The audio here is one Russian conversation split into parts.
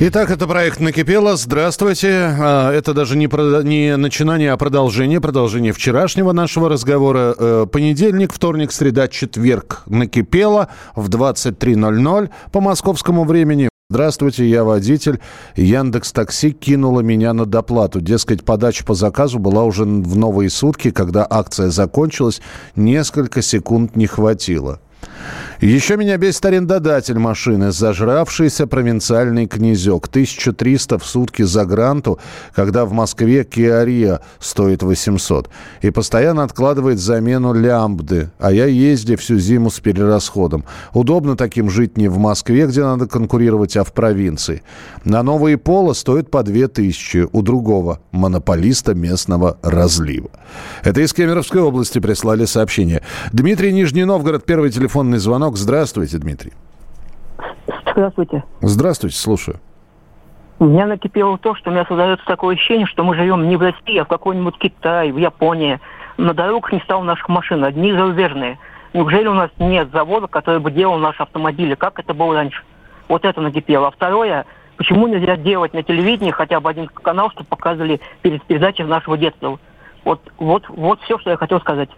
Итак, это проект «Накипело». Здравствуйте. А, Это даже не, про- не начинание, а продолжение. Продолжение вчерашнего нашего разговора. Э, Понедельник, вторник, среда, четверг. «Накипело» в 23.00 по московскому времени. Здравствуйте, я водитель. Яндекс Такси кинула меня на доплату. Дескать, подача по заказу была уже в новые сутки, когда акция закончилась. Несколько секунд не хватило. Еще меня бесит арендодатель машины, зажравшийся провинциальный князек. 1300 в сутки за гранту, когда в Москве Kia стоит 800. И постоянно откладывает замену лямбды. А я езди всю зиму с перерасходом. Удобно таким жить не в Москве, где надо конкурировать, а в провинции. На новые поло стоит по 2000 у другого монополиста местного разлива. Это из Кемеровской области прислали сообщение. Дмитрий Нижний Новгород, первый телефонный звонок. Здравствуйте, Дмитрий. Здравствуйте. Здравствуйте, слушаю. У меня накипело то, что у меня создается такое ощущение, что мы живем не в России, а в какой-нибудь Китае, в Японии. На дорогах не стало наших машин, одни зарубежные. Неужели у нас нет завода, который бы делал наши автомобили, как это было раньше? Вот это накипело. А второе, почему нельзя делать на телевидении хотя бы один канал, чтобы показывали перед передачей нашего детства? Вот, вот, вот все, что я хотел сказать.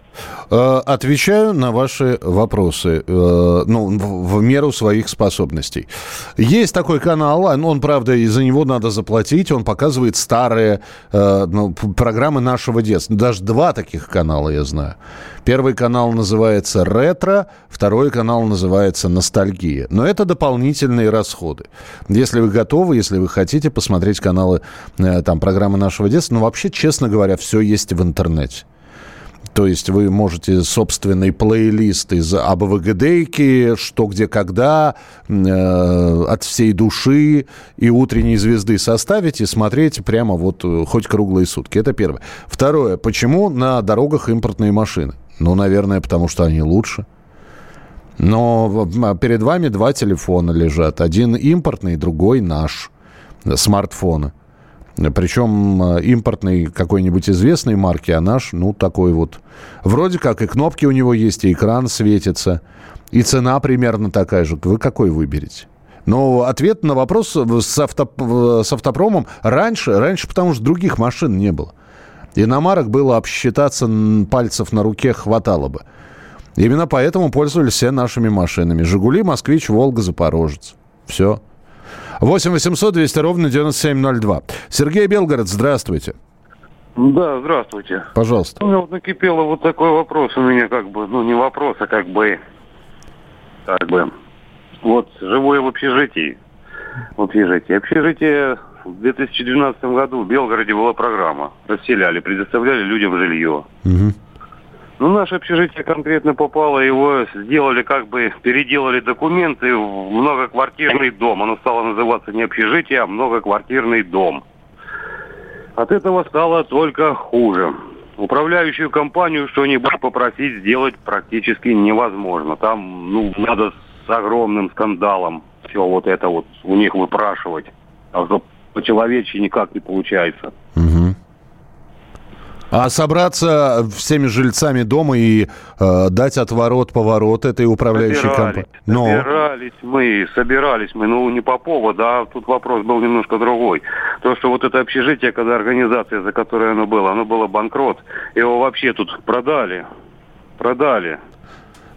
Э, Отвечаю на ваши вопросы, э, ну, в, меру своих способностей. Есть такой канал, он, он, правда, из-за него надо заплатить, он показывает старые э, ну, программы нашего детства. Даже два таких канала я знаю. Первый канал называется «Ретро», второй канал называется «Ностальгия». Но это дополнительные расходы. Если вы готовы, если вы хотите посмотреть каналы, там, программы нашего детства, ну, вообще, честно говоря, все есть в интернете. То есть вы можете собственный плейлист из АБВГДейки, что, где, когда, э, от всей души и утренней звезды составить и смотреть прямо вот э, хоть круглые сутки. Это первое. Второе. Почему на дорогах импортные машины? Ну, наверное, потому что они лучше. Но в- перед вами два телефона лежат. Один импортный, другой наш. Смартфоны. Причем э, импортный какой-нибудь известной марки, а наш, ну, такой вот. Вроде как и кнопки у него есть, и экран светится. И цена примерно такая же. Вы какой выберете? Но ответ на вопрос с, авто, с автопромом раньше, раньше потому что других машин не было. Иномарок было обсчитаться пальцев на руке хватало бы. Именно поэтому пользовались все нашими машинами. «Жигули», «Москвич», «Волга», «Запорожец». Все. 8 800 200 ровно 9702. Сергей Белгород, здравствуйте. Да, здравствуйте. Пожалуйста. У меня вот накипело вот такой вопрос у меня как бы, ну не вопрос, а как бы, как бы, вот живу я в общежитии, в общежитии. Общежитие в 2012 году в Белгороде была программа. Расселяли, предоставляли людям жилье. Мгм. Ну, наше общежитие конкретно попало, его сделали как бы, переделали документы в многоквартирный дом. Оно стало называться не общежитие, а многоквартирный дом. От этого стало только хуже. Управляющую компанию что-нибудь попросить сделать практически невозможно. Там, ну, надо с огромным скандалом все вот это вот у них выпрашивать. А за- по-человечески никак не получается. Мгм. А собраться всеми жильцами дома и э, дать отворот-поворот этой управляющей компании? Ну, собирались мы, собирались мы, ну не по поводу, а тут вопрос был немножко другой. То, что вот это общежитие, когда организация, за которой оно было, оно было банкрот, его вообще тут продали, продали.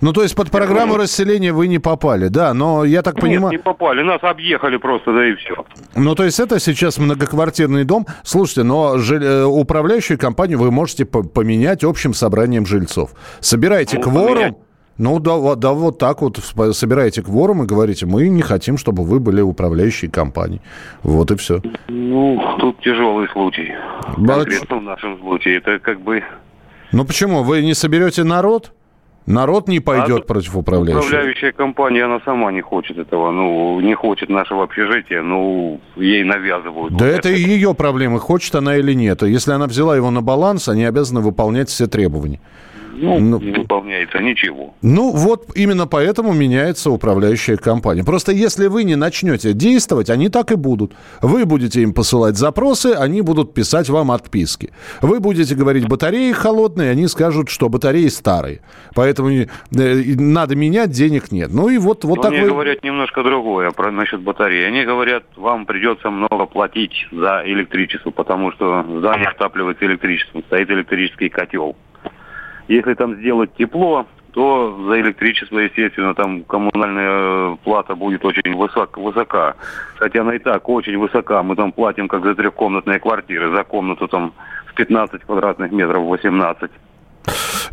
Ну, то есть под программу расселения вы не попали, да, но я так Нет, понимаю... не попали, нас объехали просто, да и все. Ну, то есть это сейчас многоквартирный дом. Слушайте, но жиль- э, управляющую компанию вы можете по- поменять общим собранием жильцов. Собираете Ну, кворум. поменять. Ну, да, вот- да, вот так вот собираете кворум и говорите, мы не хотим, чтобы вы были управляющей компанией. Вот и все. Ну, тут тяжелый случай. Ба- Конкретно в нашем случае. Это как бы... Ну, почему? Вы не соберете народ? Народ не пойдет а против управляющей. Управляющая компания, она сама не хочет этого, ну, не хочет нашего общежития, ну, ей навязывают. Да вот это, это ее проблемы, хочет она или нет. Если она взяла его на баланс, они обязаны выполнять все требования. Ну, ну, не выполняется ничего. Ну, вот именно поэтому меняется управляющая компания. Просто если вы не начнете действовать, они так и будут. Вы будете им посылать запросы, они будут писать вам отписки. Вы будете говорить, батареи холодные, они скажут, что батареи старые. Поэтому э, надо менять, денег нет. Ну и вот, вот так Они вы... говорят немножко другое про, насчет батареи. Они говорят, вам придется много платить за электричество, потому что здание отапливается электричеством, стоит электрический котел. Если там сделать тепло, то за электричество, естественно, там коммунальная плата будет очень высок, высока. Хотя она и так очень высока. Мы там платим, как за трехкомнатные квартиры. За комнату там в 15 квадратных метров 18.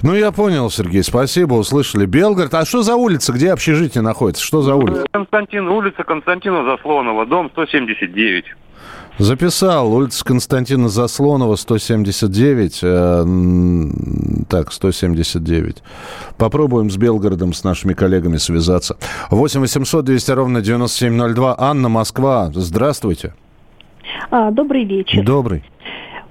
Ну, я понял, Сергей, спасибо, услышали. Белгород, а что за улица, где общежитие находится? Что за улица? Константин, улица Константина Заслонова, дом 179. Записал. Улица Константина Заслонова, 179. Э, так, 179. Попробуем с Белгородом, с нашими коллегами связаться. 8 800 200 ровно 9702. Анна, Москва. Здравствуйте. А, добрый вечер. Добрый.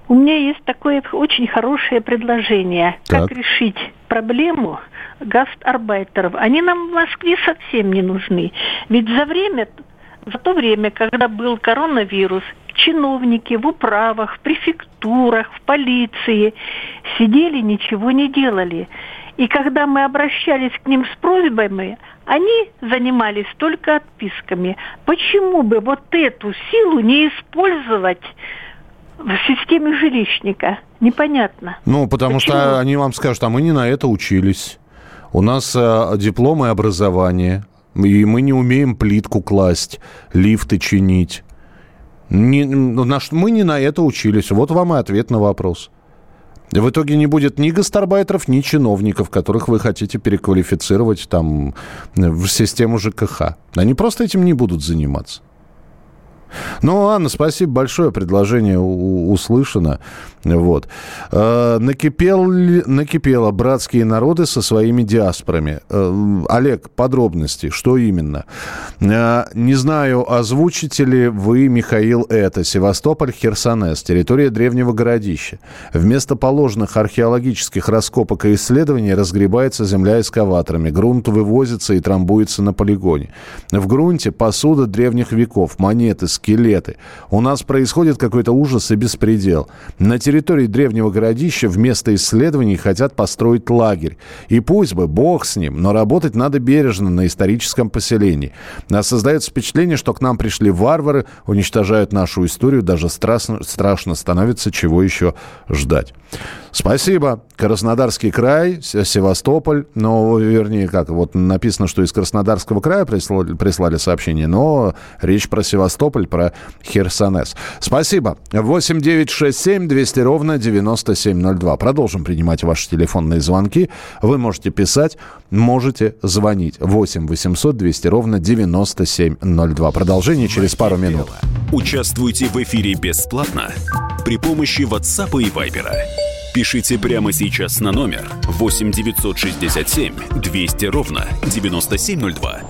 У меня есть такое очень хорошее предложение. Так. Как решить проблему гастарбайтеров? Они нам в Москве совсем не нужны. Ведь за время за то время, когда был коронавирус, чиновники в управах, в префектурах, в полиции сидели, ничего не делали. И когда мы обращались к ним с просьбами, они занимались только отписками. Почему бы вот эту силу не использовать в системе жилищника? Непонятно. Ну, потому Почему? что они вам скажут, а мы не на это учились. У нас э, дипломы образования, и мы не умеем плитку класть, лифты чинить. Не, наш, мы не на это учились. Вот вам и ответ на вопрос. В итоге не будет ни гастарбайтеров, ни чиновников, которых вы хотите переквалифицировать там в систему ЖКХ. Они просто этим не будут заниматься. Ну, Анна, спасибо большое, предложение услышано. Вот. Э, накипел, накипело братские народы со своими диаспорами. Э, Олег, подробности, что именно? Э, не знаю, озвучите ли вы, Михаил, это. Севастополь, Херсонес, территория древнего городища. Вместо положенных археологических раскопок и исследований разгребается земля эскаваторами. Грунт вывозится и трамбуется на полигоне. В грунте посуда древних веков, монеты, скелеты. У нас происходит какой-то ужас и беспредел. На территории древнего городища вместо исследований хотят построить лагерь. И пусть бы, бог с ним, но работать надо бережно на историческом поселении. А создается впечатление, что к нам пришли варвары, уничтожают нашу историю, даже страшно, страшно становится, чего еще ждать. Спасибо. Краснодарский край, Севастополь, ну, вернее, как, вот написано, что из Краснодарского края прислали, прислали сообщение, но речь про Севастополь, про Херсонес. Спасибо. 8 9 6 7 200 ровно 9702. Продолжим принимать ваши телефонные звонки. Вы можете писать, можете звонить. 8 800 200 ровно 9702. Продолжение через пару минут. Участвуйте в эфире бесплатно при помощи WhatsApp и Viber. Пишите прямо сейчас на номер 8 967 200 ровно 9702.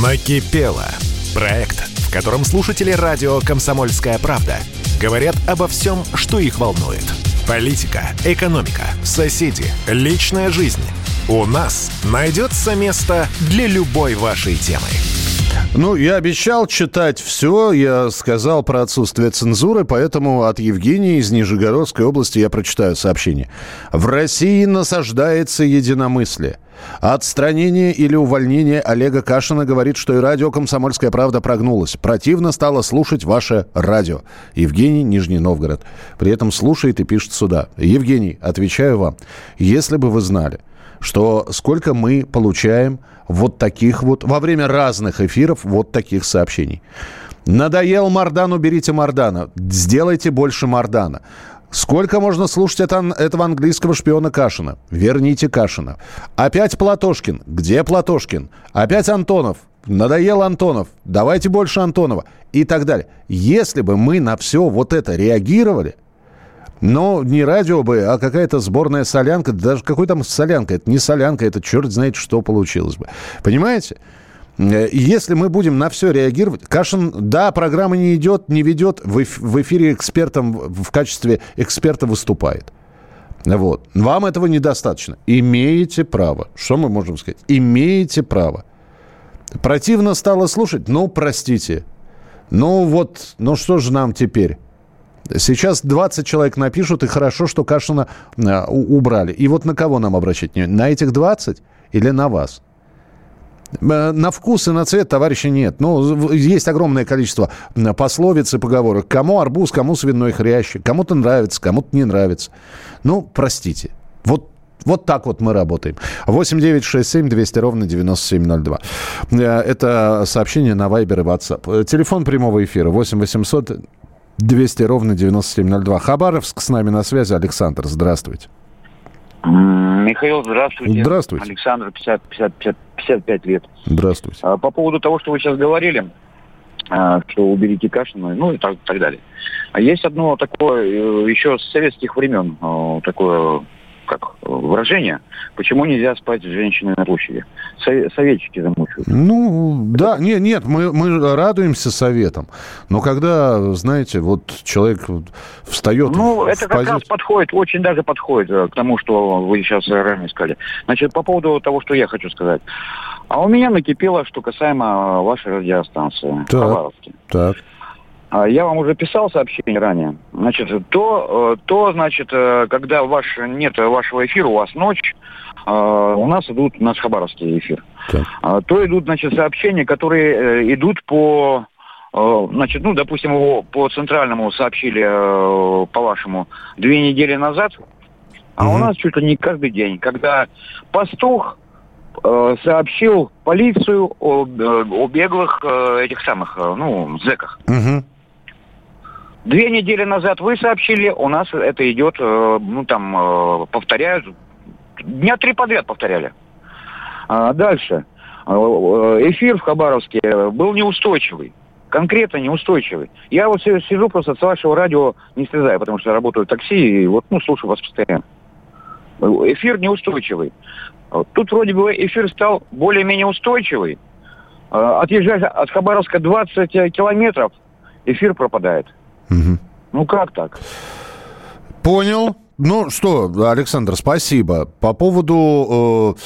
Накипело. Проект, в котором слушатели радио «Комсомольская правда» говорят обо всем, что их волнует. Политика, экономика, соседи, личная жизнь. У нас найдется место для любой вашей темы. Ну, я обещал читать все. Я сказал про отсутствие цензуры, поэтому от Евгении из Нижегородской области я прочитаю сообщение. В России насаждается единомыслие. Отстранение или увольнение Олега Кашина говорит, что и радио «Комсомольская правда» прогнулось. Противно стало слушать ваше радио. Евгений, Нижний Новгород. При этом слушает и пишет сюда. Евгений, отвечаю вам. Если бы вы знали, что сколько мы получаем вот таких вот, во время разных эфиров, вот таких сообщений. Надоел Мардан, уберите Мардана. Сделайте больше Мардана. Сколько можно слушать это, этого английского шпиона Кашина? Верните Кашина. Опять Платошкин. Где Платошкин? Опять Антонов. Надоел Антонов. Давайте больше Антонова. И так далее. Если бы мы на все вот это реагировали, Но не радио бы, а какая-то сборная солянка. Даже какой там солянка? Это не солянка, это черт знает, что получилось бы. Понимаете? Э, если мы будем на все реагировать... Кашин, да, программа не идет, не ведет, в эфире экспертом в качестве эксперта выступает. Вот. Вам этого недостаточно. Имеете право. Что мы можем сказать? Имеете право. Противно стало слушать? Ну, простите. Ну вот, ну что же нам теперь? Сейчас 20 человек напишут, и хорошо, что Кашина э, убрали. И вот на кого нам обращать? На этих 20 или на вас? Э, на вкус и на цвет товарища нет. Ну, есть огромное количество пословиц и поговорок. Кому арбуз, кому свиной хрящик. Кому-то нравится, кому-то не нравится. Ну, простите. Вот вот так вот мы работаем. 8 9 6 7 200 ровно 9702. Э, это сообщение на Viber и WhatsApp. Телефон прямого эфира 8 800 200 ровно 9702. Хабаровск с нами на связи. Александр, здравствуйте. Михаил, здравствуйте. Здравствуйте. Александр, 50, 50, 50, 55 лет. Здравствуйте. А, по поводу того, что вы сейчас говорили, а, что уберите Кашина, ну и так, так далее. А есть одно такое, э, еще с советских времен, э, такое как выражение, почему нельзя спать с женщиной на площади. Советчики замучают. Ну, да, нет, нет, мы, мы радуемся советам. Но когда, знаете, вот человек встает... Ну, в это как пози... раз подходит, очень даже подходит э, к тому, что вы сейчас ранее сказали. Значит, по поводу того, что я хочу сказать. А у меня накипело, что касаемо вашей радиостанции. Так, так. А, я вам уже писал сообщение ранее. Значит, то, э, то, значит, э, когда ваш, нет вашего эфира, у вас ночь, э, у нас идут наш хабаровский эфир. Так. А, то идут, значит, сообщения, которые идут по, значит, ну, допустим, его по центральному сообщили, по вашему, две недели назад, а угу. у нас чуть ли не каждый день, когда пастух сообщил полицию о, о беглых этих самых, ну, зэках. Угу. Две недели назад вы сообщили, у нас это идет, э, ну там, э, повторяют, дня три подряд повторяли. А дальше. Э, эфир в Хабаровске был неустойчивый. Конкретно неустойчивый. Я вот сижу просто с вашего радио не слезаю, потому что работаю в такси и вот, ну, слушаю вас постоянно. Эфир неустойчивый. Тут вроде бы эфир стал более-менее устойчивый. Отъезжая от Хабаровска 20 километров, эфир пропадает. Угу. Ну как так? Понял. Ну что, Александр, спасибо. По поводу э,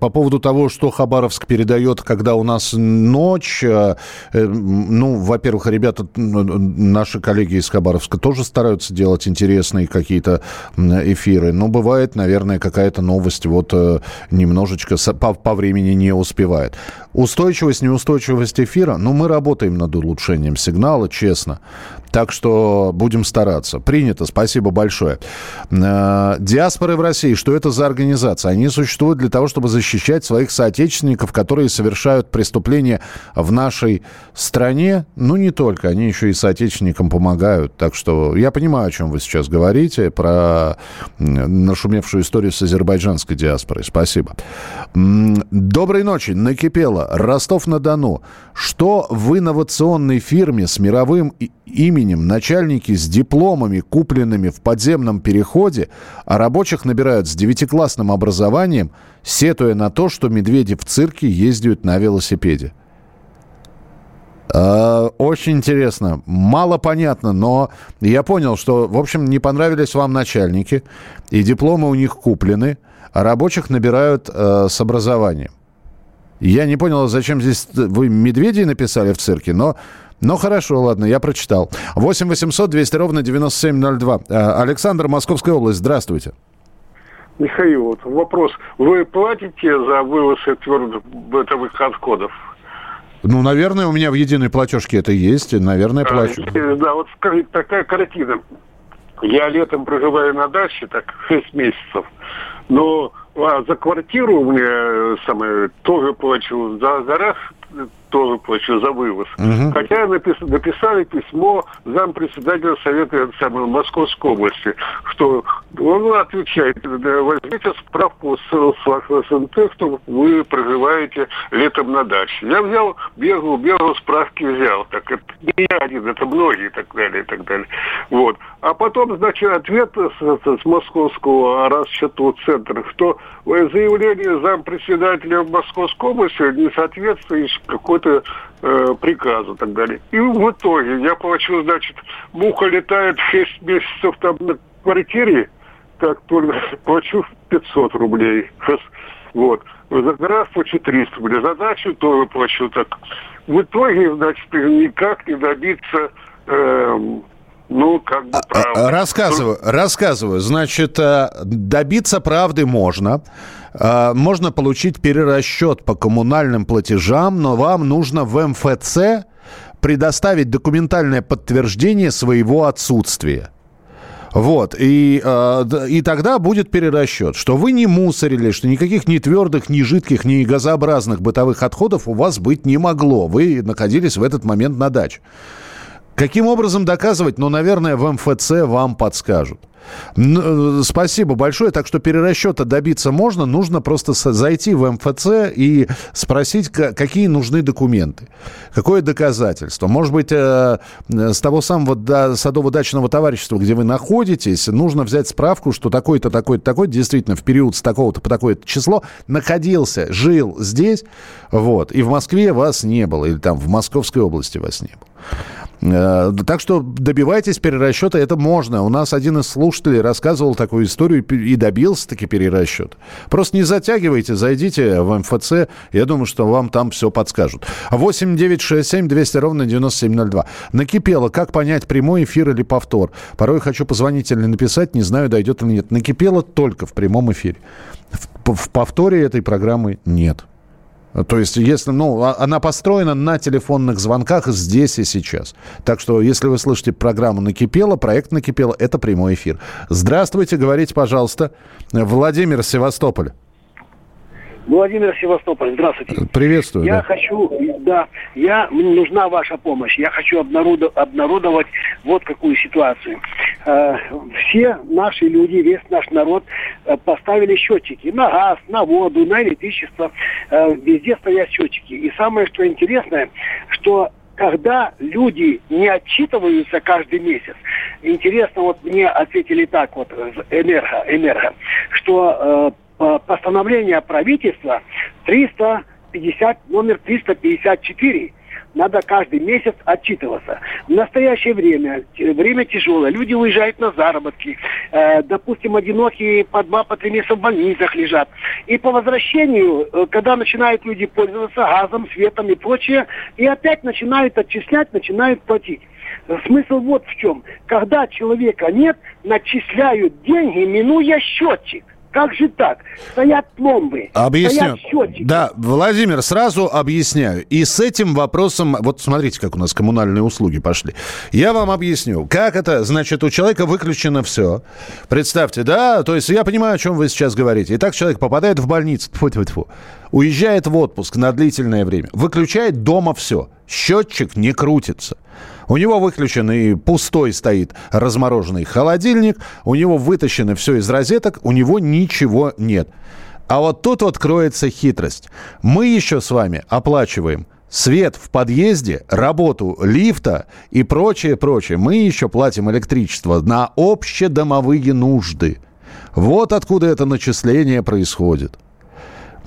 по поводу того, что Хабаровск передает, когда у нас ночь, э, э, ну, во-первых, ребята, наши коллеги из Хабаровска тоже стараются делать интересные какие-то эфиры, но бывает, наверное, какая-то новость вот э, немножечко по, по времени не успевает. Устойчивость, неустойчивость эфира, ну, мы работаем над улучшением сигнала, честно. Так что будем стараться. Принято, спасибо большое. Диаспоры в России, что это за организация? Они существуют для того, чтобы защищать своих соотечественников, которые совершают преступления в нашей стране. Ну, не только, они еще и соотечественникам помогают. Так что я понимаю, о чем вы сейчас говорите, про нашумевшую историю с азербайджанской диаспорой. Спасибо. Доброй ночи. Накипело. Ростов-на-Дону. Что в инновационной фирме с мировым именем начальники с дипломами, купленными в подземном переходе, а рабочих набирают с девятиклассным образованием, сетуя на то, что медведи в цирке ездят на велосипеде. А, очень интересно. Мало понятно, но я понял, что, в общем, не понравились вам начальники, и дипломы у них куплены, а рабочих набирают э, с образованием. Я не понял, зачем здесь вы медведей написали в цирке, но ну, хорошо, ладно, я прочитал. 8 800 200 ровно 9702. А, Александр, Московская область, здравствуйте. Михаил, вот вопрос. Вы платите за вывоз твердых бытовых отходов? Ну, наверное, у меня в единой платежке это есть, наверное, а, плачу. А, да, вот такая картина. Я летом проживаю на даче, так, 6 месяцев. Но а за квартиру у меня самое, тоже плачу за, за раз тоже плачу за вывоз. Угу. Хотя напис, написали письмо зампредседателя Совета самой, Московской области, что он отвечает, возьмите справку с, с СНТ, что вы проживаете летом на даче. Я взял, бегал, бегал, справки взял. Так это не я один, это многие и так далее, и так далее. Вот. А потом, значит, ответ с, с, московского расчетного центра, что заявление зампредседателя Московской области не соответствует какой-то э, приказу и так далее. И в итоге я плачу, значит, муха летает 6 месяцев там на квартире, так только плачу 500 рублей. Вот. За плачу 300 рублей. За дачу тоже плачу так. В итоге, значит, никак не добиться э, ну, как бы а, а, правда. Рассказываю, рассказываю. Значит, э, добиться правды можно. Э, можно получить перерасчет по коммунальным платежам, но вам нужно в МФЦ предоставить документальное подтверждение своего отсутствия. Вот, и, э, и тогда будет перерасчет, что вы не мусорили, что никаких ни твердых, ни жидких, ни газообразных бытовых отходов у вас быть не могло. Вы находились в этот момент на даче. Каким образом доказывать? Ну, наверное, в МФЦ вам подскажут. Э, спасибо большое. Так что перерасчета добиться можно. Нужно просто зайти в МФЦ и спросить, какие нужны документы. Какое доказательство. Может быть, э, с того самого садово-дачного товарищества, где вы находитесь, нужно взять справку, что такой-то, такой-то, такой действительно в период с такого-то по такое-то число находился, жил здесь, вот, и в Москве вас не было, или там в Московской области вас не было. Э, так что добивайтесь перерасчета, это можно. У нас один из слушателей рассказывал такую историю и добился таки перерасчет. Просто не затягивайте, зайдите в МФЦ, я думаю, что вам там все подскажут. 8 9 6 7 200 ровно 9702. Накипело, как понять, прямой эфир или повтор? Порой хочу позвонить или написать, не знаю, дойдет или нет. Накипело только в прямом эфире. В, в повторе этой программы нет. То есть, если, ну, а, она построена на телефонных звонках здесь и сейчас. Так что, если вы слышите программу «Накипело», проект «Накипело» — это прямой эфир. Здравствуйте, говорите, пожалуйста. Владимир Севастополь. Владимир Севастополь, здравствуйте. Приветствую. Я да. хочу, да, я, мне нужна ваша помощь. Я хочу обнародовать, обнародовать вот какую ситуацию. Э, все наши люди, весь наш народ э, поставили счетчики на газ, на воду, на электричество. Э, везде стоят счетчики. И самое, что интересное, что когда люди не отчитываются каждый месяц, интересно, вот мне ответили так вот, энерго, энерго, что постановление правительства 350, номер 354 надо каждый месяц отчитываться. В настоящее время, время тяжелое, люди уезжают на заработки, э, допустим, одинокие по два, по три месяца в больницах лежат. И по возвращению, э, когда начинают люди пользоваться газом, светом и прочее, и опять начинают отчислять, начинают платить. Смысл вот в чем. Когда человека нет, начисляют деньги, минуя счетчик. Как же так? Стоят пломбы, Объясню. стоят счетчики. Да, Владимир, сразу объясняю. И с этим вопросом... Вот смотрите, как у нас коммунальные услуги пошли. Я вам объясню. Как это? Значит, у человека выключено все. Представьте, да? То есть я понимаю, о чем вы сейчас говорите. Итак, человек попадает в больницу. Тьфу -тьфу -тьфу, уезжает в отпуск на длительное время. Выключает дома все. Счетчик не крутится. У него выключен и пустой стоит размороженный холодильник, у него вытащено все из розеток, у него ничего нет. А вот тут вот кроется хитрость. Мы еще с вами оплачиваем свет в подъезде, работу лифта и прочее, прочее. Мы еще платим электричество на общедомовые нужды. Вот откуда это начисление происходит.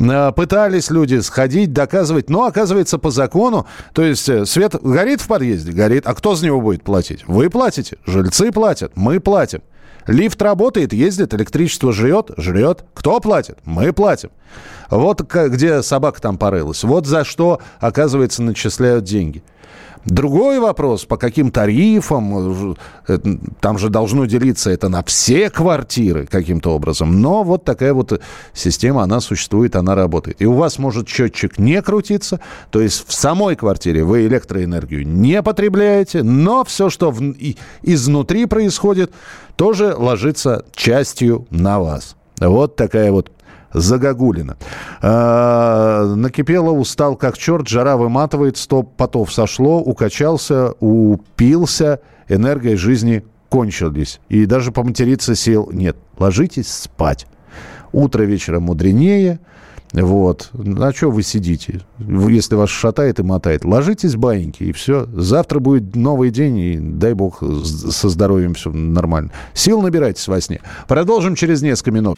Э, пытались люди сходить, доказывать, но оказывается по закону, то есть э, свет горит в подъезде, горит, а кто за него будет платить? Вы платите, жильцы платят, мы платим. Лифт работает, ездит, электричество жрет, жрет. Кто платит? Мы платим. Вот где собака там порылась. Вот за что, оказывается, начисляют деньги. Другой вопрос, по каким тарифам, э, там же должно делиться это на все квартиры каким-то образом. Но вот такая вот система, она существует, она работает. И у вас может счетчик не крутиться, то есть в самой квартире вы электроэнергию не потребляете, но все, что в, изнутри происходит, тоже ложится частью на вас. Вот такая вот Загогулина. Э, накипело, устал как черт, жара выматывает, стоп потов сошло, укачался, упился, энергия жизни кончились. И даже поматериться сил нет. Ложитесь спать. Утро вечера мудренее. Вот. А что вы сидите? Если вас шатает и мотает, ложитесь баиньки, и все. Завтра будет новый день, и дай бог со здоровьем все нормально. Сил набирайтесь во сне. Продолжим через несколько минут.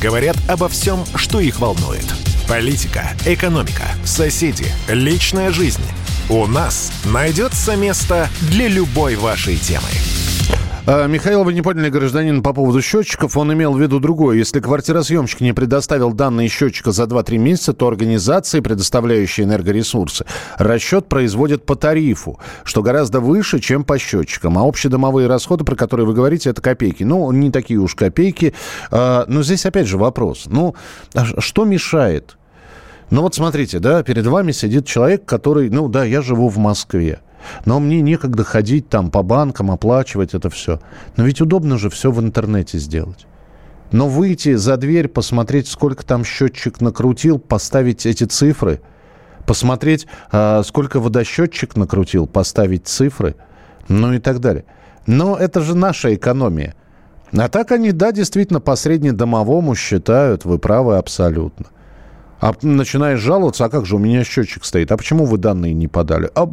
говорят обо всем, что их волнует. Политика, экономика, соседи, личная жизнь – у нас найдется место для любой вашей темы. А, Михаил, вы не поняли, гражданин, по поводу счетчиков. Он имел в виду другое. Если квартиросъемщик не предоставил данные счетчика за 2-3 месяца, то организации, предоставляющие энергоресурсы, расчет производят по тарифу, что гораздо выше, чем по счетчикам. А общедомовые расходы, про которые вы говорите, это копейки. Ну, не такие уж копейки. А, но здесь опять же вопрос. Ну, а что мешает ну вот смотрите, да, перед вами сидит человек, который, ну да, я живу в Москве. Но мне некогда ходить там по банкам, оплачивать это все. Но ведь удобно же все в интернете сделать. Но выйти за дверь, посмотреть, сколько там счетчик накрутил, поставить эти цифры, посмотреть, а, сколько водосчетчик накрутил, поставить цифры, ну и так далее. Но это же наша экономия. А так они, да, действительно, по среднедомовому считают, вы правы абсолютно. А начинаешь жаловаться, а как же у меня счетчик стоит, а почему вы данные не подали? А...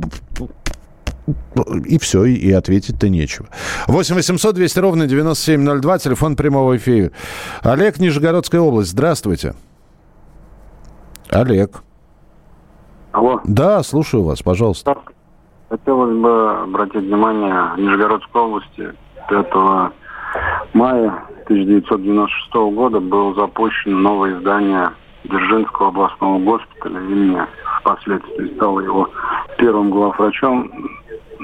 И все, и ответить-то нечего. 8 800 200 ровно 9702, телефон прямого эфира. Олег, Нижегородская область, здравствуйте. Олег. Алло. Да, слушаю вас, пожалуйста. Хотелось бы обратить внимание, в Нижегородской области 5 мая 1996 года было запущено новое издание Дзержинского областного госпиталя имени, впоследствии стал его первым главврачом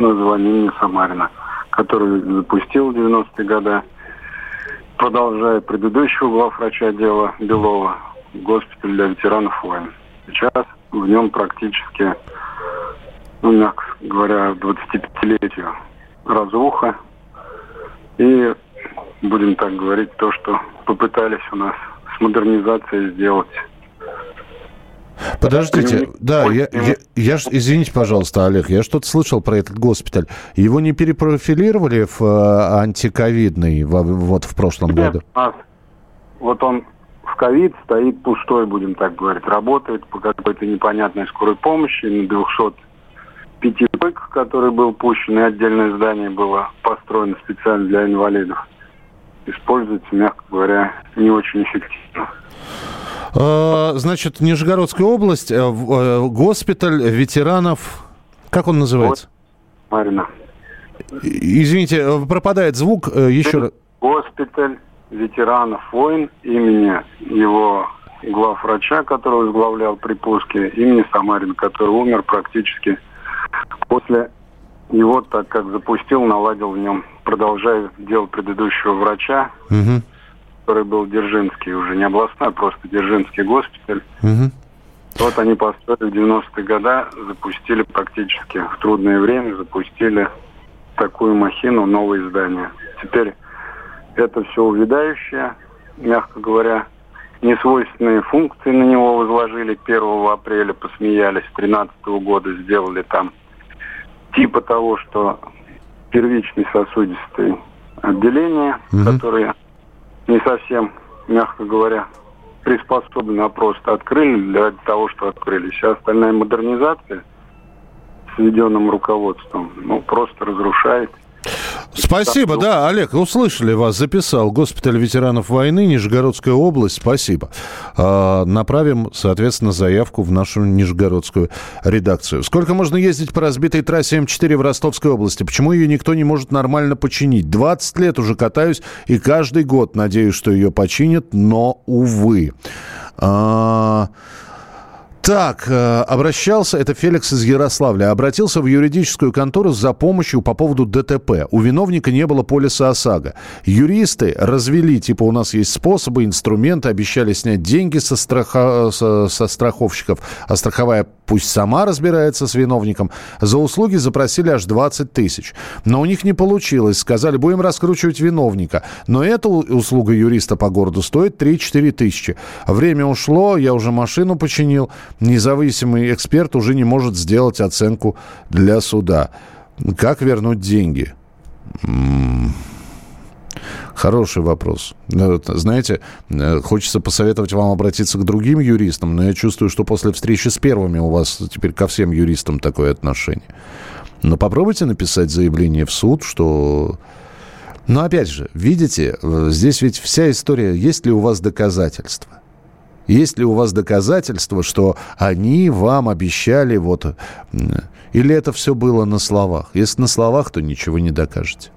названия имени Самарина, который запустил в 90-е годы, продолжая предыдущего главврача отдела Белова, госпиталь для ветеранов войн. Сейчас в нем практически, ну, мягко говоря, 25-летию разруха. И, будем так говорить, то, что попытались у нас с модернизацией сделать Подождите, да, я, я, я, извините, пожалуйста, Олег, я что-то слышал про этот госпиталь. Его не перепрофилировали в э, антиковидный вот в прошлом Нет, году? А, вот он в ковид стоит пустой, будем так говорить, работает по какой-то непонятной скорой помощи на 205 койках, который был пущен, и отдельное здание было построено специально для инвалидов. Используется, мягко говоря, не очень эффективно. Э, значит, Нижегородская область, э, э, госпиталь ветеранов, как он называется? Марина. Извините, пропадает звук. Еще раз. Госпиталь ветеранов войн имени его главврача, который возглавлял при пуске, имени Самарин, который умер практически после его, так как запустил, наладил в нем, продолжая дело предыдущего врача, угу который был Дзержинский, уже не областной, а просто Дзержинский госпиталь. Угу. Вот они построили в 90-е годы, запустили практически в трудное время, запустили такую махину, новое здание. Теперь это все увядающее, мягко говоря, несвойственные функции на него возложили 1 апреля, посмеялись, 13 года сделали там типа того, что первичный сосудистый отделение, угу. которые не совсем, мягко говоря, приспособлены, а просто открыли для того, что открыли. Вся остальная модернизация с введенным руководством, ну, просто разрушает Спасибо, да, Олег, услышали вас, записал. Госпиталь ветеранов войны, Нижегородская область, спасибо. А, направим, соответственно, заявку в нашу нижегородскую редакцию. Сколько можно ездить по разбитой трассе М4 в Ростовской области? Почему ее никто не может нормально починить? 20 лет уже катаюсь и каждый год надеюсь, что ее починят, но, увы. А... Так, э, обращался, это Феликс из Ярославля, обратился в юридическую контору за помощью по поводу ДТП. У виновника не было полиса ОСАГО. Юристы развели, типа у нас есть способы, инструменты, обещали снять деньги со, страха, со, со страховщиков, а страховая пусть сама разбирается с виновником. За услуги запросили аж 20 тысяч. Но у них не получилось. Сказали, будем раскручивать виновника. Но эта услуга юриста по городу стоит 3-4 тысячи. Время ушло, я уже машину починил независимый эксперт уже не может сделать оценку для суда. Как вернуть деньги? Хороший вопрос. Ну, знаете, э, хочется посоветовать вам обратиться к другим юристам, но я чувствую, что после встречи с первыми у вас теперь ко всем юристам такое отношение. Но попробуйте написать заявление в суд, что... Но опять же, видите, э, здесь ведь вся история, есть ли у вас доказательства? Есть ли у вас доказательства, что они вам обещали вот... Или это все было на словах? Если на словах, то ничего не докажете.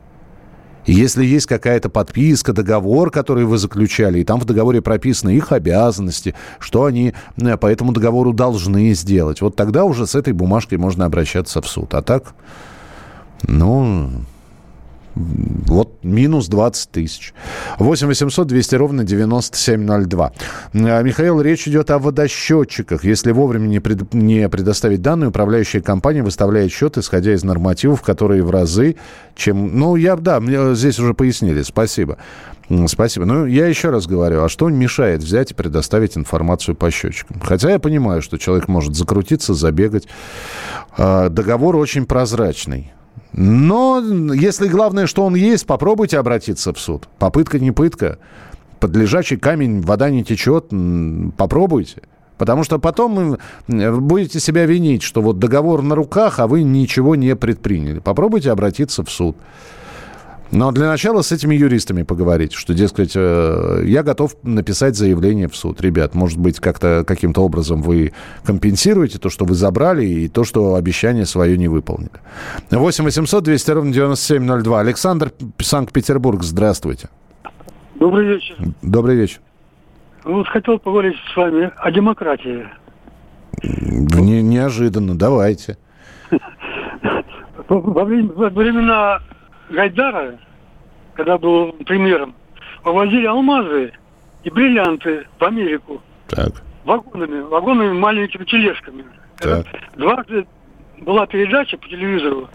если есть какая-то подписка, договор, который вы заключали, и там в договоре прописаны их обязанности, что они по этому договору должны сделать, вот тогда уже с этой бумажкой можно обращаться в суд. А так, ну, вот минус 20 тысяч. 8 800 200 ровно 9702. А, Михаил, речь идет о водосчетчиках. Если вовремя не, пред, не предоставить данные, управляющая компания выставляет счет, исходя из нормативов, которые в разы, чем... Ну, я, да, мне здесь уже пояснили. Спасибо. Спасибо. Ну, я еще раз говорю, а что мешает взять и предоставить информацию по счетчикам? Хотя я понимаю, что человек может закрутиться, забегать. А, договор очень прозрачный. Но если главное, что он есть, попробуйте обратиться в суд. Попытка не пытка. Под лежачий камень вода не течет. Попробуйте. Потому что потом вы будете себя винить, что вот договор на руках, а вы ничего не предприняли. Попробуйте обратиться в суд. Но для начала с этими юристами поговорить, что, дескать, э, я готов написать заявление в суд. Ребят, может быть, как-то каким-то образом вы компенсируете то, что вы забрали, и то, что обещание свое не выполнили. 8 800 200 ровно 9702. Александр, Санкт-Петербург, здравствуйте. Добрый вечер. Добрый вечер. Вот хотел поговорить с вами о демократии. Не, неожиданно, давайте. Во времена Гайдара, когда был премьером, повозили алмазы и бриллианты в Америку. Так. Вагонами, вагонами маленькими тележками. Так. Дважды была передача по телевизору,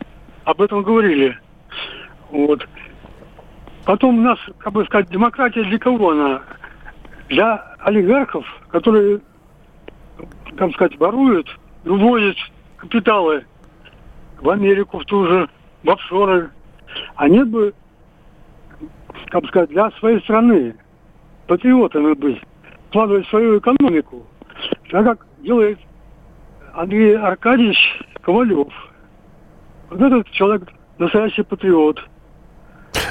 об этом говорили. Вот. Потом у нас, как бы сказать, демократия для кого она? Для олигархов, которые, как сказать, воруют, увозят капиталы в Америку в ту же, в офшоры, они бы, как сказать, для своей страны патриотами быть, вкладывать свою экономику, так как делает Андрей Аркадьевич Ковалев. Вот этот человек настоящий патриот –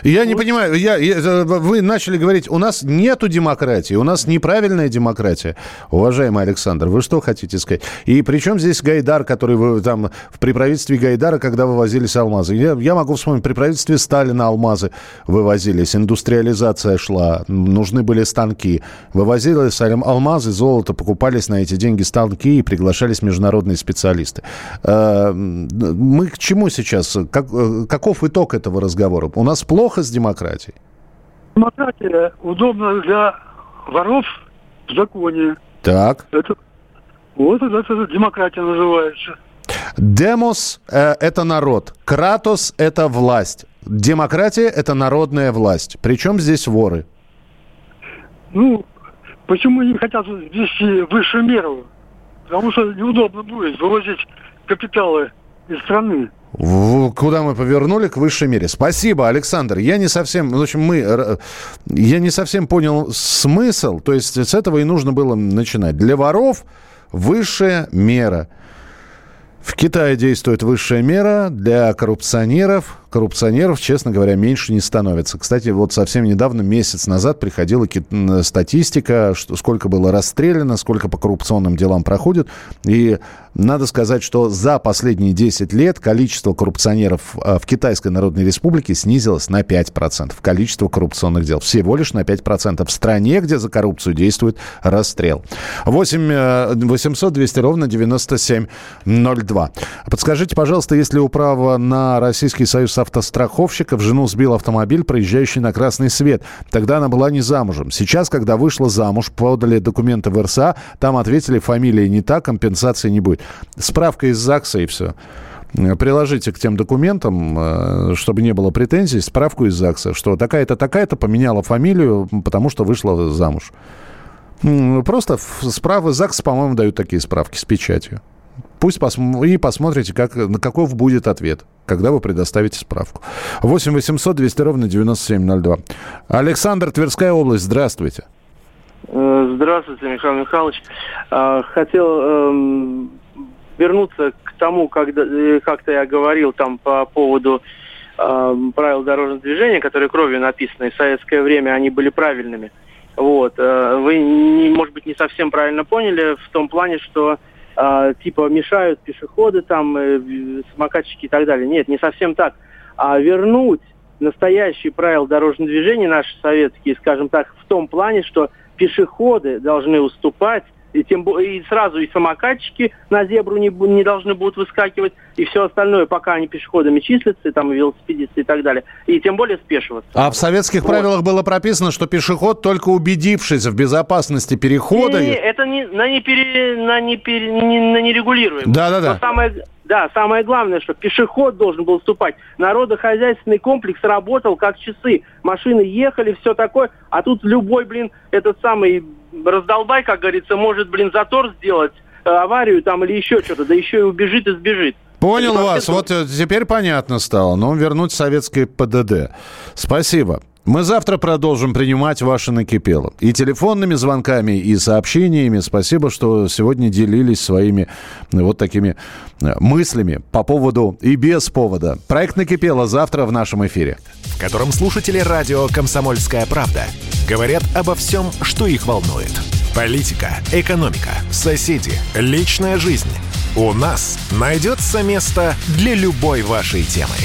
я не понимаю, я, я, вы начали говорить, у нас нету демократии, у нас неправильная демократия. Уважаемый Александр, вы что хотите сказать? И причем здесь Гайдар, который вы там при правительстве Гайдара, когда вывозились алмазы. Я, я могу вспомнить, при правительстве Сталина алмазы вывозились, индустриализация шла, нужны были станки. Вывозились алмазы, золото, покупались на эти деньги станки и приглашались международные специалисты. Э, мы к чему сейчас? Как, э, каков итог этого разговора? У нас плохо с демократией? Демократия удобна для воров в законе. Так. Это, вот это, это демократия называется. Демос э, – это народ, кратос – это власть, демократия – это народная власть. Причем здесь воры? Ну, почему не хотят ввести высшую меру? Потому что неудобно будет вывозить капиталы из страны. Куда мы повернули? К высшей мере. Спасибо, Александр. Я не совсем, в общем, мы, я не совсем понял смысл. То есть с этого и нужно было начинать. Для воров высшая мера. В Китае действует высшая мера, для коррупционеров коррупционеров, честно говоря, меньше не становится. Кстати, вот совсем недавно, месяц назад, приходила статистика, что сколько было расстреляно, сколько по коррупционным делам проходит. И надо сказать, что за последние 10 лет количество коррупционеров а, в Китайской Народной Республике снизилось на 5%. Количество коррупционных дел. Всего лишь на 5%. В стране, где за коррупцию действует расстрел. 8 800 200 ровно 9702. Подскажите, пожалуйста, есть ли управа на Российский союз автостраховщиков? Жену сбил автомобиль, проезжающий на красный свет. Тогда она была не замужем. Сейчас, когда вышла замуж, подали документы в РСА, там ответили, фамилия не та, компенсации не будет. Справка из ЗАГСа и все приложите к тем документам, э, чтобы не было претензий, справку из ЗАГСа, что такая-то, такая-то поменяла фамилию, потому что вышла замуж. Просто справы ЗАГС, по-моему, дают такие справки с печатью. Пусть пос... и посмотрите, как, на каков будет ответ, когда вы предоставите справку. 8 800 200 ровно 9702. Александр, Тверская область, здравствуйте. Э, здравствуйте, Михаил Михайлович. А, хотел эм, вернуться к тому, когда э, как-то я говорил там по поводу эм, правил дорожного движения, которые кровью написаны. В советское время они были правильными. Вот. Э, вы, может быть, не совсем правильно поняли в том плане, что типа мешают пешеходы, там, самокатчики и так далее. Нет, не совсем так. А вернуть настоящие правила дорожного движения, наши советские, скажем так, в том плане, что пешеходы должны уступать, и, тем, и сразу и самокатчики на зебру не, не должны будут выскакивать, и все остальное, пока они пешеходами числятся, и там велосипедисты и так далее, и тем более спешиваться. А в советских вот. правилах было прописано, что пешеход, только убедившись в безопасности перехода... Не, не, это не, на, не пере, на, не пере, не, на нерегулируемое. Да-да-да. Самое, да, самое главное, что пешеход должен был вступать. Народохозяйственный комплекс работал как часы. Машины ехали, все такое. А тут любой, блин, этот самый раздолбай, как говорится, может, блин, затор сделать, э, аварию там или еще что-то, да еще и убежит и сбежит. Понял вас. Вот э, теперь понятно стало. Но вернуть советское ПДД. Спасибо. Мы завтра продолжим принимать ваши накипело. И телефонными звонками, и сообщениями. Спасибо, что сегодня делились своими э, вот такими э, мыслями по поводу и без повода. Проект накипело завтра в нашем эфире. В котором слушатели радио «Комсомольская правда» говорят обо всем, что их волнует. Политика, экономика, соседи, личная жизнь. У нас найдется место для любой вашей темы.